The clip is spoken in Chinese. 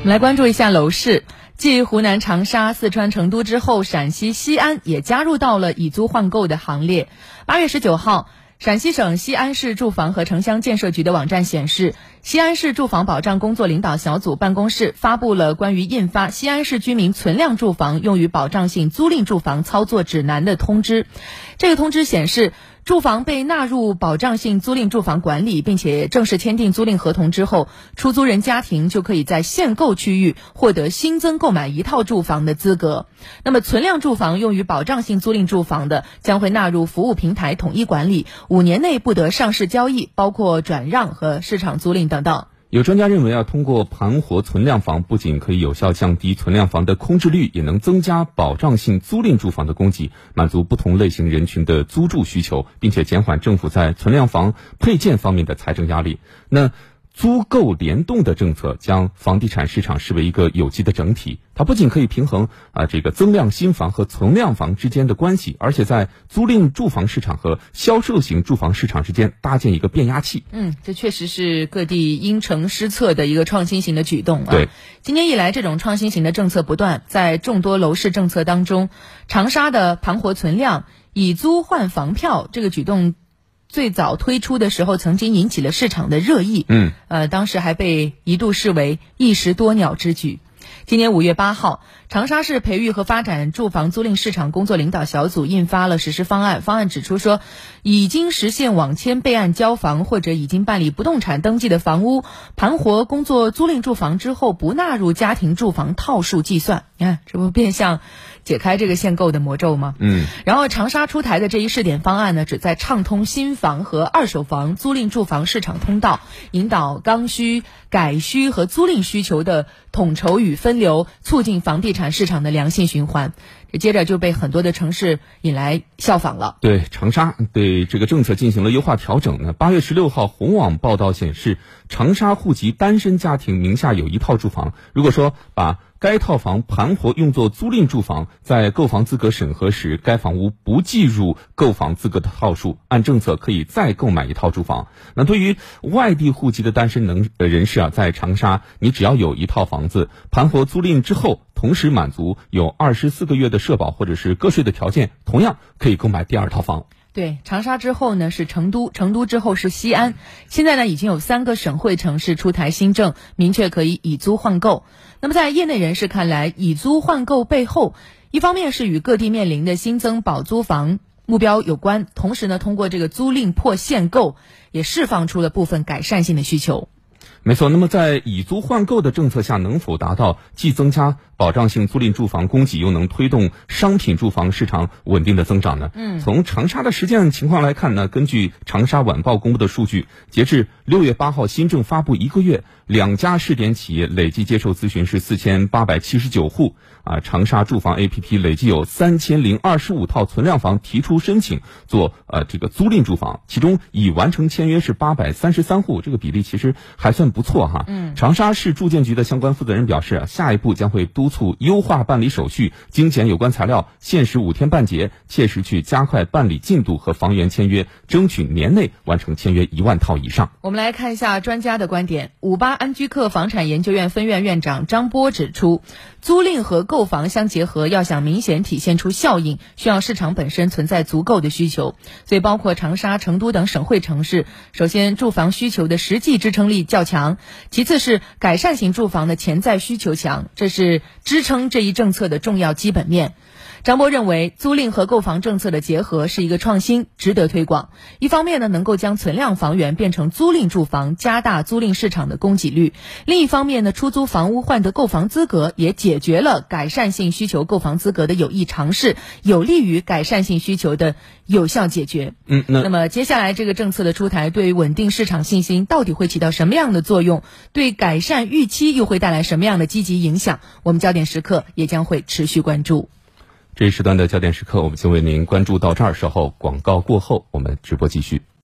我们来关注一下楼市。继湖南长沙、四川成都之后，陕西西安也加入到了以租换购的行列。八月十九号。陕西省西安市住房和城乡建设局的网站显示，西安市住房保障工作领导小组办公室发布了关于印发《西安市居民存量住房用于保障性租赁住房操作指南》的通知。这个通知显示，住房被纳入保障性租赁住房管理，并且正式签订租赁合同之后，出租人家庭就可以在限购区域获得新增购买一套住房的资格。那么，存量住房用于保障性租赁住房的，将会纳入服务平台统一管理。五年内不得上市交易，包括转让和市场租赁等等。有专家认为啊，通过盘活存量房，不仅可以有效降低存量房的空置率，也能增加保障性租赁住房的供给，满足不同类型人群的租住需求，并且减缓政府在存量房配建方面的财政压力。那。租购联动的政策将房地产市场视为一个有机的整体，它不仅可以平衡啊这个增量新房和存量房之间的关系，而且在租赁住房市场和销售型住房市场之间搭建一个变压器。嗯，这确实是各地因城施策的一个创新型的举动啊。对，今年以来，这种创新型的政策不断，在众多楼市政策当中，长沙的盘活存量、以租换房票这个举动。最早推出的时候，曾经引起了市场的热议。嗯，呃，当时还被一度视为一石多鸟之举。今年五月八号，长沙市培育和发展住房租赁市场工作领导小组印发了实施方案。方案指出说，已经实现网签备案交房或者已经办理不动产登记的房屋，盘活工作租赁住房之后，不纳入家庭住房套数计算。你看，这不变相解开这个限购的魔咒吗？嗯。然后，长沙出台的这一试点方案呢，旨在畅通新房和二手房租赁住房市场通道，引导刚需、改需和租赁需求的统筹与分流，促进房地产市场的良性循环。这接着就被很多的城市引来效仿了。对，长沙对这个政策进行了优化调整呢。八月十六号，红网报道显示，长沙户籍单身家庭名下有一套住房，如果说把该套房盘活用作租赁住房，在购房资格审核时，该房屋不计入购房资格的套数，按政策可以再购买一套住房。那对于外地户籍的单身能呃人士啊，在长沙，你只要有一套房子盘活租赁之后，同时满足有二十四个月的社保或者是个税的条件，同样可以购买第二套房。对，长沙之后呢是成都，成都之后是西安，现在呢已经有三个省会城市出台新政，明确可以以租换购。那么在业内人士看来，以租换购背后，一方面是与各地面临的新增保租房目标有关，同时呢通过这个租赁破限购，也释放出了部分改善性的需求。没错，那么在以租换购的政策下，能否达到既增加保障性租赁住房供给，又能推动商品住房市场稳定的增长呢？嗯，从长沙的实践情况来看呢，根据长沙晚报公布的数据，截至六月八号新政发布一个月，两家试点企业累计接受咨询是四千八百七十九户。啊，长沙住房 APP 累计有三千零二十五套存量房提出申请做呃这个租赁住房，其中已完成签约是八百三十三户，这个比例其实还算不错哈。嗯，长沙市住建局的相关负责人表示啊，下一步将会督促优化办理手续，精简有关材料，限时五天办结，切实去加快办理进度和房源签约，争取年内完成签约一万套以上。我们来看一下专家的观点，五八安居客房产研究院分院院长张波指出，租赁和购房相结合，要想明显体现出效应，需要市场本身存在足够的需求。所以，包括长沙、成都等省会城市，首先住房需求的实际支撑力较强；其次是改善型住房的潜在需求强，这是支撑这一政策的重要基本面。张波认为，租赁和购房政策的结合是一个创新，值得推广。一方面呢，能够将存量房源变成租赁住房，加大租赁市场的供给率；另一方面呢，出租房屋换得购房资格，也解决了改善性需求购房资格的有益尝试，有利于改善性需求的有效解决。嗯，那那么接下来这个政策的出台，对于稳定市场信心到底会起到什么样的作用？对改善预期又会带来什么样的积极影响？我们焦点时刻也将会持续关注。这一时段的焦点时刻，我们就为您关注到这儿。稍后广告过后，我们直播继续。